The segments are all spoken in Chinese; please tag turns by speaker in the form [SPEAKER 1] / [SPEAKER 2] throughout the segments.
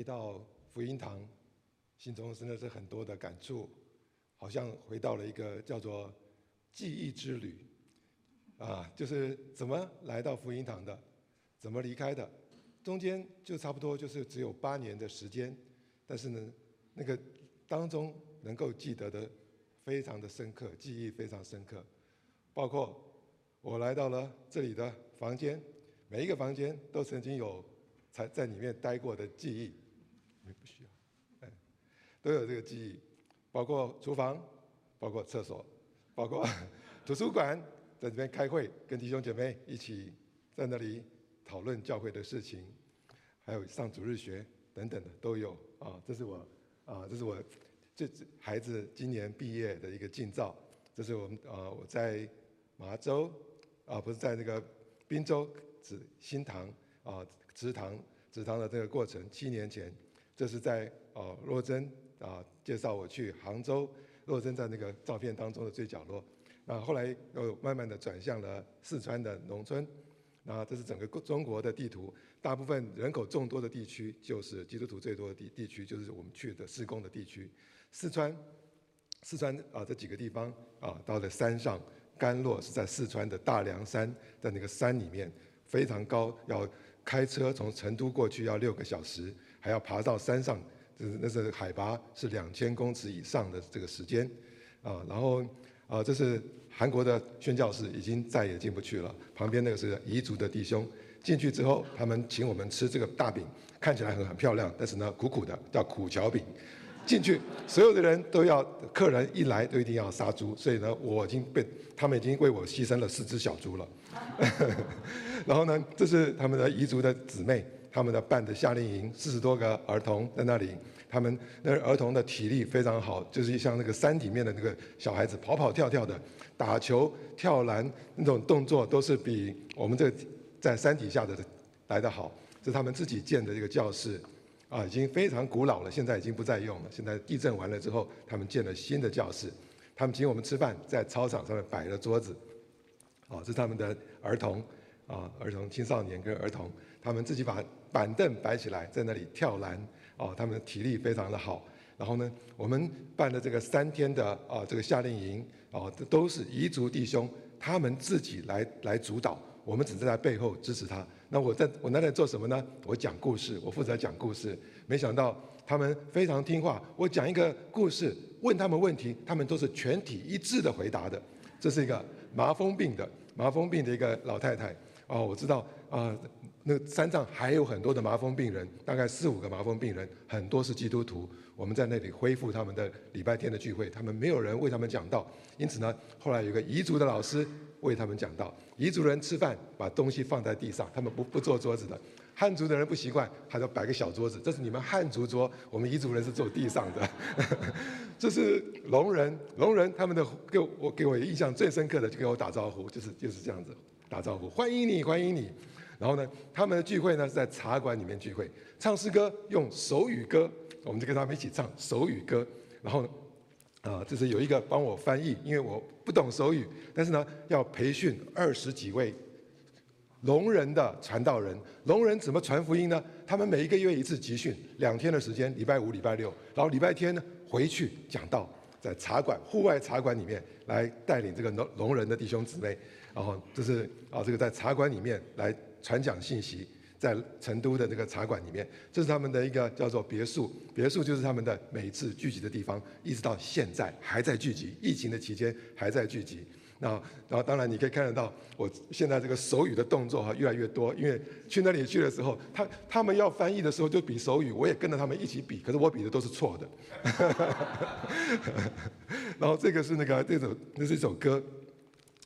[SPEAKER 1] 一到福音堂，心中真的是很多的感触，好像回到了一个叫做记忆之旅，啊，就是怎么来到福音堂的，怎么离开的，中间就差不多就是只有八年的时间，但是呢，那个当中能够记得的非常的深刻，记忆非常深刻，包括我来到了这里的房间，每一个房间都曾经有才在里面待过的记忆。不需要，哎，都有这个记忆，包括厨房，包括厕所，包括 图书馆，在这边开会，跟弟兄姐妹一起在那里讨论教会的事情，还有上主日学等等的都有啊。这是我啊，这是我这孩子今年毕业的一个近照。这是我们啊，我在麻州啊，不是在那个滨州紫新堂啊，祠堂祠堂的这个过程，七年前。这是在哦，若真啊介绍我去杭州，若真在那个照片当中的最角落。那后来又慢慢的转向了四川的农村。那这是整个中国的地图，大部分人口众多的地区就是基督徒最多的地地区，就是我们去的施工的地区。四川，四川啊这几个地方啊，到了山上，甘洛是在四川的大凉山，在那个山里面非常高，要开车从成都过去要六个小时。还要爬到山上，就是那是海拔是两千公尺以上的这个时间，啊，然后啊，这是韩国的宣教士已经再也进不去了。旁边那个是彝族的弟兄，进去之后，他们请我们吃这个大饼，看起来很很漂亮，但是呢苦苦的，叫苦荞饼。进去，所有的人都要，客人一来都一定要杀猪，所以呢，我已经被他们已经为我牺牲了四只小猪了。然后呢，这是他们的彝族的姊妹。他们的办的夏令营，四十多个儿童在那里，他们那儿童的体力非常好，就是像那个山里面的那个小孩子，跑跑跳跳的，打球、跳篮那种动作都是比我们这在山底下的来得好。是他们自己建的一个教室，啊，已经非常古老了，现在已经不再用了。现在地震完了之后，他们建了新的教室。他们请我们吃饭，在操场上面摆了桌子，啊，是他们的儿童。啊，儿童、青少年跟儿童，他们自己把板凳摆起来，在那里跳篮。哦，他们的体力非常的好。然后呢，我们办的这个三天的啊，这个夏令营，哦，这都是彝族弟兄，他们自己来来主导，我们只是在背后支持他。那我在我那里做什么呢？我讲故事，我负责讲故事。没想到他们非常听话，我讲一个故事，问他们问题，他们都是全体一致的回答的。这是一个麻风病的麻风病的一个老太太。哦，我知道啊，那山上还有很多的麻风病人，大概四五个麻风病人，很多是基督徒。我们在那里恢复他们的礼拜天的聚会，他们没有人为他们讲道，因此呢，后来有个彝族的老师为他们讲道。彝族人吃饭把东西放在地上，他们不不坐桌子的。汉族的人不习惯，他就摆个小桌子，这是你们汉族桌，我们彝族人是坐地上的。这是聋人，聋人他们的给我给我印象最深刻的就给我打招呼，就是就是这样子。打招呼，欢迎你，欢迎你。然后呢，他们的聚会呢是在茶馆里面聚会，唱诗歌，用手语歌，我们就跟他们一起唱手语歌。然后，啊，就是有一个帮我翻译，因为我不懂手语，但是呢，要培训二十几位聋人的传道人。聋人怎么传福音呢？他们每一个月一次集训，两天的时间，礼拜五、礼拜六，然后礼拜天呢回去讲道。在茶馆、户外茶馆里面来带领这个聋聋人的弟兄姊妹，然后这是啊，这个在茶馆里面来传讲信息，在成都的这个茶馆里面，这是他们的一个叫做别墅，别墅就是他们的每次聚集的地方，一直到现在还在聚集，疫情的期间还在聚集。那然后当然你可以看得到，我现在这个手语的动作哈越来越多，因为去那里去的时候，他他们要翻译的时候就比手语，我也跟着他们一起比，可是我比的都是错的。然后这个是那个这首，那是一首歌，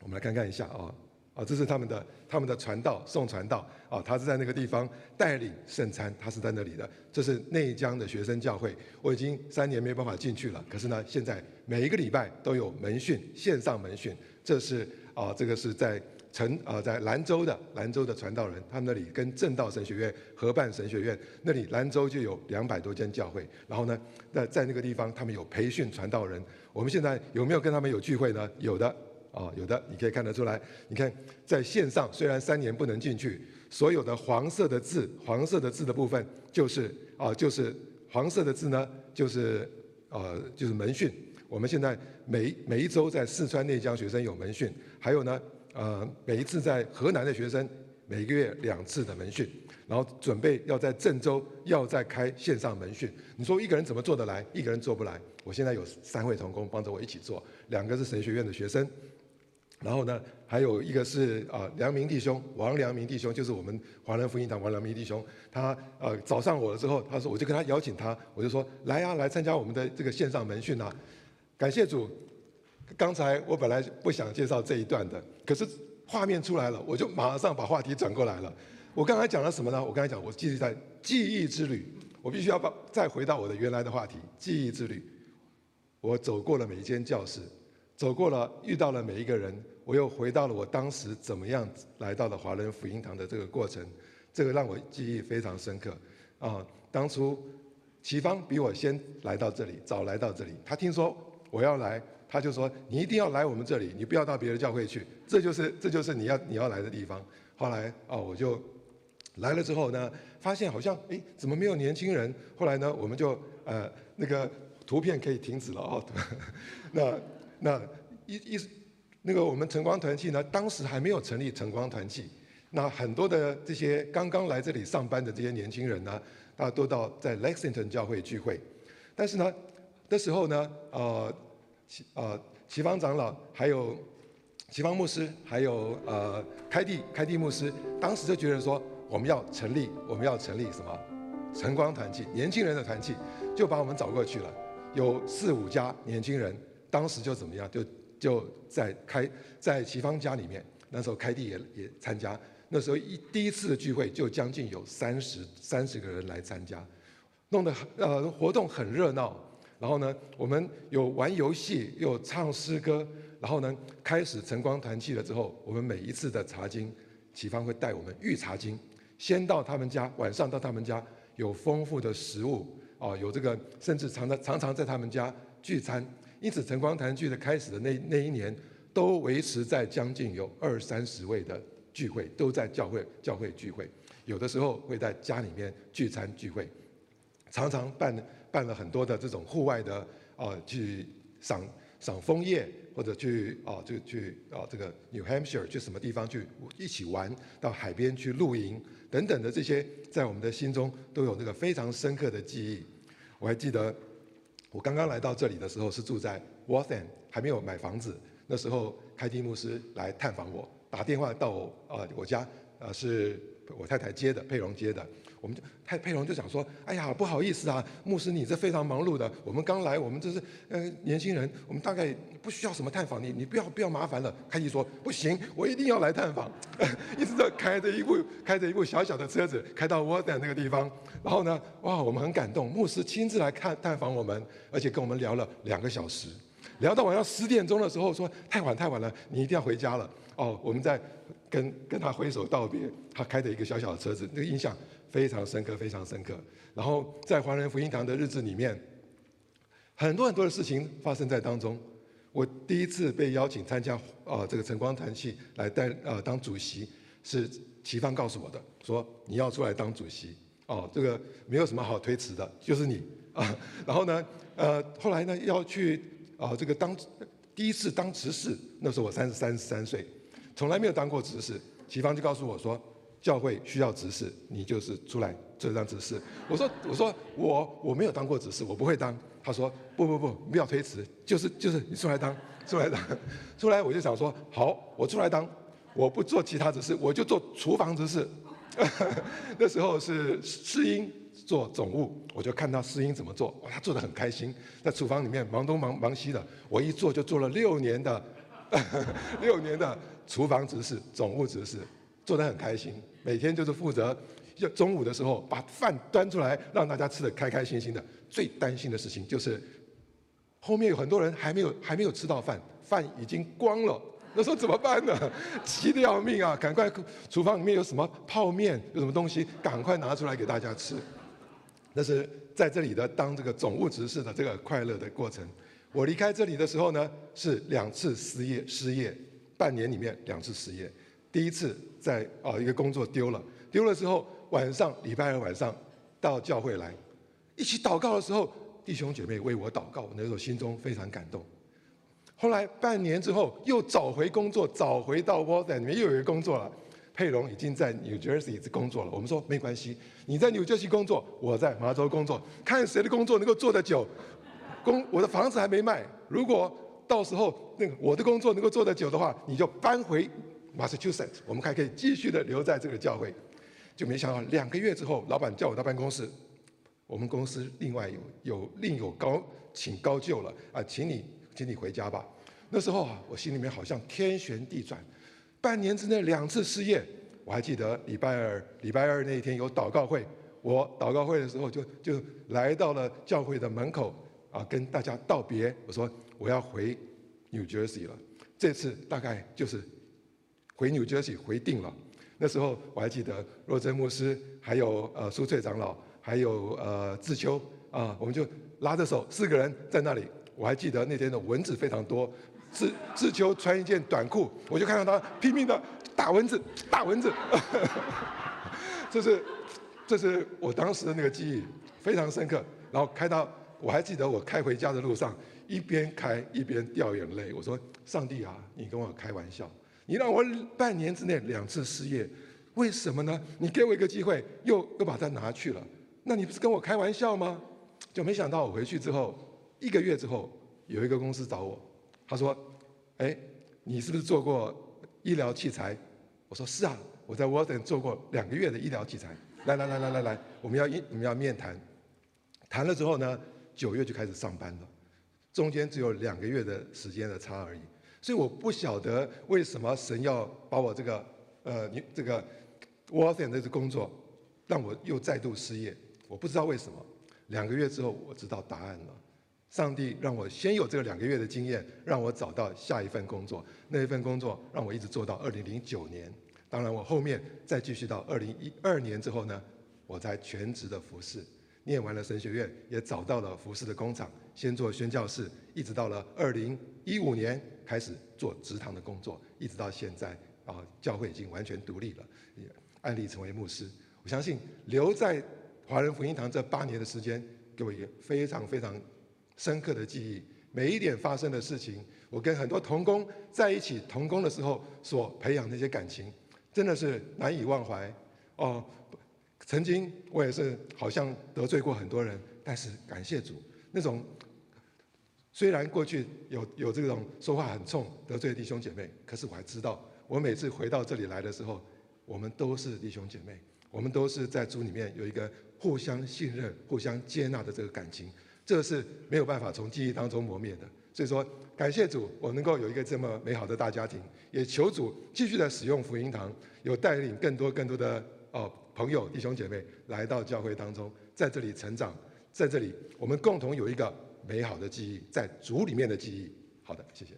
[SPEAKER 1] 我们来看看一下啊。啊，这是他们的他们的传道送传道啊，他是在那个地方带领圣餐，他是在那里的。这是内江的学生教会，我已经三年没办法进去了。可是呢，现在每一个礼拜都有门训，线上门训。这是啊，这个是在成啊，在兰州的兰州的传道人，他们那里跟正道神学院合办神学院，那里兰州就有两百多间教会。然后呢，在在那个地方，他们有培训传道人。我们现在有没有跟他们有聚会呢？有的。啊，有的你可以看得出来。你看，在线上虽然三年不能进去，所有的黄色的字，黄色的字的部分就是啊，就是黄色的字呢，就是呃，就是门训。我们现在每每一周在四川内江学生有门训，还有呢，呃，每一次在河南的学生每个月两次的门训，然后准备要在郑州要再开线上门训。你说一个人怎么做得来？一个人做不来。我现在有三位同工帮着我一起做，两个是神学院的学生。然后呢，还有一个是啊，梁明弟兄，王良明弟兄，就是我们华人福音堂王良明弟兄。他呃找上我了之后，他说我就跟他邀请他，我就说来呀，来参加我们的这个线上门训啊。感谢主，刚才我本来不想介绍这一段的，可是画面出来了，我就马上把话题转过来了。我刚才讲了什么呢？我刚才讲我继续在记忆之旅，我必须要把再回到我的原来的话题，记忆之旅。我走过了每一间教室，走过了遇到了每一个人。我又回到了我当时怎么样来到了华人福音堂的这个过程，这个让我记忆非常深刻。啊，当初齐芳比我先来到这里，早来到这里。他听说我要来，他就说：“你一定要来我们这里，你不要到别的教会去。这就是这就是你要你要来的地方。”后来哦，我就来了之后呢，发现好像哎，怎么没有年轻人？后来呢，我们就呃那个图片可以停止了哦。那那一一。那个我们晨光团契呢，当时还没有成立晨光团契，那很多的这些刚刚来这里上班的这些年轻人呢，大家都到在 Lexington 教会聚会，但是呢，那时候呢，呃，齐呃齐方长老还有齐方牧师还有呃开地开地牧师，当时就觉得说我们要成立我们要成立什么？晨光团契年轻人的团契，就把我们找过去了，有四五家年轻人，当时就怎么样就。就在开在齐芳家里面，那时候开地也也参加。那时候一第一次的聚会就将近有三十三十个人来参加，弄得呃活动很热闹。然后呢，我们有玩游戏，又唱诗歌。然后呢，开始晨光团契了之后，我们每一次的茶经，齐芳会带我们御茶经，先到他们家，晚上到他们家有丰富的食物哦，有这个甚至常常常常在他们家聚餐。因此，晨光谈聚的开始的那那一年，都维持在将近有二三十位的聚会，都在教会教会聚会，有的时候会在家里面聚餐聚会，常常办办了很多的这种户外的啊，去赏赏枫叶，或者去啊就去啊这个 New Hampshire 去什么地方去一起玩，到海边去露营等等的这些，在我们的心中都有那个非常深刻的记忆。我还记得。我刚刚来到这里的时候是住在 w a t h a n 还没有买房子。那时候开蒂牧师来探访我，打电话到我呃我家，呃是我太太接的，佩蓉接的。我们就佩佩蓉就讲说，哎呀不好意思啊，牧师你这非常忙碌的，我们刚来，我们这是呃年轻人，我们大概不需要什么探访，你你不要不要麻烦了。开蒂说不行，我一定要来探访，一直在开着一部开着一部小小的车子开到 Wathen 那个地方。然后呢，哇，我们很感动，牧师亲自来看探访我们，而且跟我们聊了两个小时，聊到晚上十点钟的时候，说太晚太晚了，你一定要回家了。哦，我们在跟跟他挥手道别，他开着一个小小的车子，那个印象非常深刻，非常深刻。然后在华人福音堂的日子里面，很多很多的事情发生在当中。我第一次被邀请参加啊这个晨光团契来带呃当主席，是齐芳告诉我的，说你要出来当主席。哦，这个没有什么好推辞的，就是你啊。然后呢，呃，后来呢要去啊，这个当第一次当执事，那时候我三十三十三岁，从来没有当过执事。齐方就告诉我说，教会需要执事，你就是出来做张执事。我说，我说我我没有当过执事，我不会当。他说，不不不，不要推辞，就是就是你出来当，出来当，出来我就想说，好，我出来当，我不做其他执事，我就做厨房执事。那时候是世英做总务，我就看到世英怎么做，哇，他做的很开心，在厨房里面忙东忙忙西的。我一做就做了六年的，六年的厨房执事、总务执事，做的很开心。每天就是负责，要中午的时候把饭端出来，让大家吃的开开心心的。最担心的事情就是，后面有很多人还没有还没有吃到饭，饭已经光了。那时候怎么办呢？急得要命啊！赶快，厨房里面有什么泡面，有什么东西，赶快拿出来给大家吃。那是在这里的当这个总务执事的这个快乐的过程。我离开这里的时候呢，是两次失业，失业半年里面两次失业。第一次在啊一个工作丢了，丢了之后，晚上礼拜二晚上到教会来，一起祷告的时候，弟兄姐妹为我祷告，那时候心中非常感动。后来半年之后，又找回工作，找回到 w a t 里面又有一个工作了。佩龙已经在 New Jersey 工作了。我们说没关系，你在 New Jersey 工作，我在麻州工作，看谁的工作能够做得久。工我的房子还没卖，如果到时候那个我的工作能够做得久的话，你就搬回 Massachusetts，我们还可以继续的留在这个教会。就没想到两个月之后，老板叫我到办公室，我们公司另外有有另有高请高就了啊，请你请你回家吧。那时候啊，我心里面好像天旋地转。半年之内两次失业，我还记得礼拜二礼拜二那一天有祷告会，我祷告会的时候就就来到了教会的门口啊，跟大家道别。我说我要回 New Jersey 了，这次大概就是回 New Jersey 回定了。那时候我还记得若真牧师，还有呃苏翠长老，还有呃志秋啊，我们就拉着手四个人在那里。我还记得那天的蚊子非常多。志志秋穿一件短裤，我就看到他拼命的打蚊子，打蚊子。这是，这是我当时的那个记忆，非常深刻。然后开到，我还记得我开回家的路上，一边开一边掉眼泪。我说：“上帝啊，你跟我开玩笑，你让我半年之内两次失业，为什么呢？你给我一个机会，又又把它拿去了，那你不是跟我开玩笑吗？”就没想到我回去之后，一个月之后，有一个公司找我。他说：“哎，你是不是做过医疗器材？”我说：“是啊，我在 w a t o n 做过两个月的医疗器材。”来来来来来来，我们要一我们要面谈，谈了之后呢，九月就开始上班了，中间只有两个月的时间的差而已。所以我不晓得为什么神要把我这个呃你这个 w a t o n 的这工作让我又再度失业，我不知道为什么。两个月之后，我知道答案了。上帝让我先有这个两个月的经验，让我找到下一份工作。那一份工作让我一直做到二零零九年。当然，我后面再继续到二零一二年之后呢，我才全职的服侍。念完了神学院，也找到了服侍的工厂，先做宣教士，一直到了二零一五年开始做职堂的工作，一直到现在啊，教会已经完全独立了，案例成为牧师。我相信留在华人福音堂这八年的时间，给我一个非常非常。深刻的记忆，每一点发生的事情，我跟很多童工在一起童工的时候所培养的那些感情，真的是难以忘怀。哦，曾经我也是好像得罪过很多人，但是感谢主，那种虽然过去有有这种说话很冲得罪弟兄姐妹，可是我还知道，我每次回到这里来的时候，我们都是弟兄姐妹，我们都是在主里面有一个互相信任、互相接纳的这个感情。这是没有办法从记忆当中磨灭的，所以说感谢主，我能够有一个这么美好的大家庭，也求主继续的使用福音堂，有带领更多更多的哦朋友弟兄姐妹来到教会当中，在这里成长，在这里我们共同有一个美好的记忆，在主里面的记忆。好的，谢谢。